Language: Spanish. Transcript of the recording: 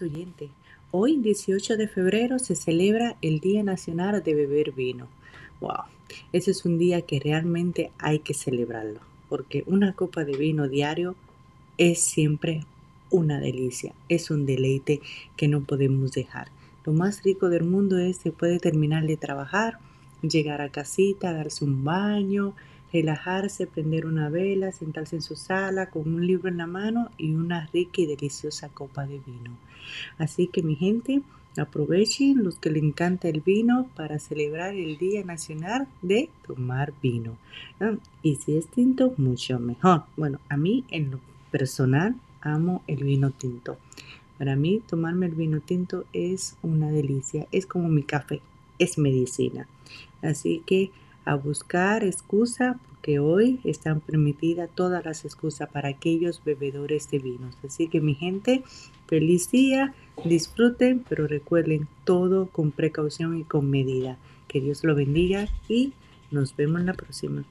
Oyente, hoy 18 de febrero se celebra el Día Nacional de Beber Vino. Wow, ese es un día que realmente hay que celebrarlo, porque una copa de vino diario es siempre una delicia, es un deleite que no podemos dejar. Lo más rico del mundo es que puede terminar de trabajar, llegar a casita, darse un baño, relajarse, prender una vela, sentarse en su sala con un libro en la mano y una rica y deliciosa copa de vino. Así que mi gente, aprovechen los que le encanta el vino para celebrar el Día Nacional de tomar vino. Y si es tinto, mucho mejor. Bueno, a mí en lo personal amo el vino tinto. Para mí tomarme el vino tinto es una delicia, es como mi café, es medicina. Así que a buscar excusa porque hoy están permitidas todas las excusas para aquellos bebedores de vinos. Así que mi gente, feliz día, disfruten, pero recuerden todo con precaución y con medida. Que Dios lo bendiga y nos vemos la próxima.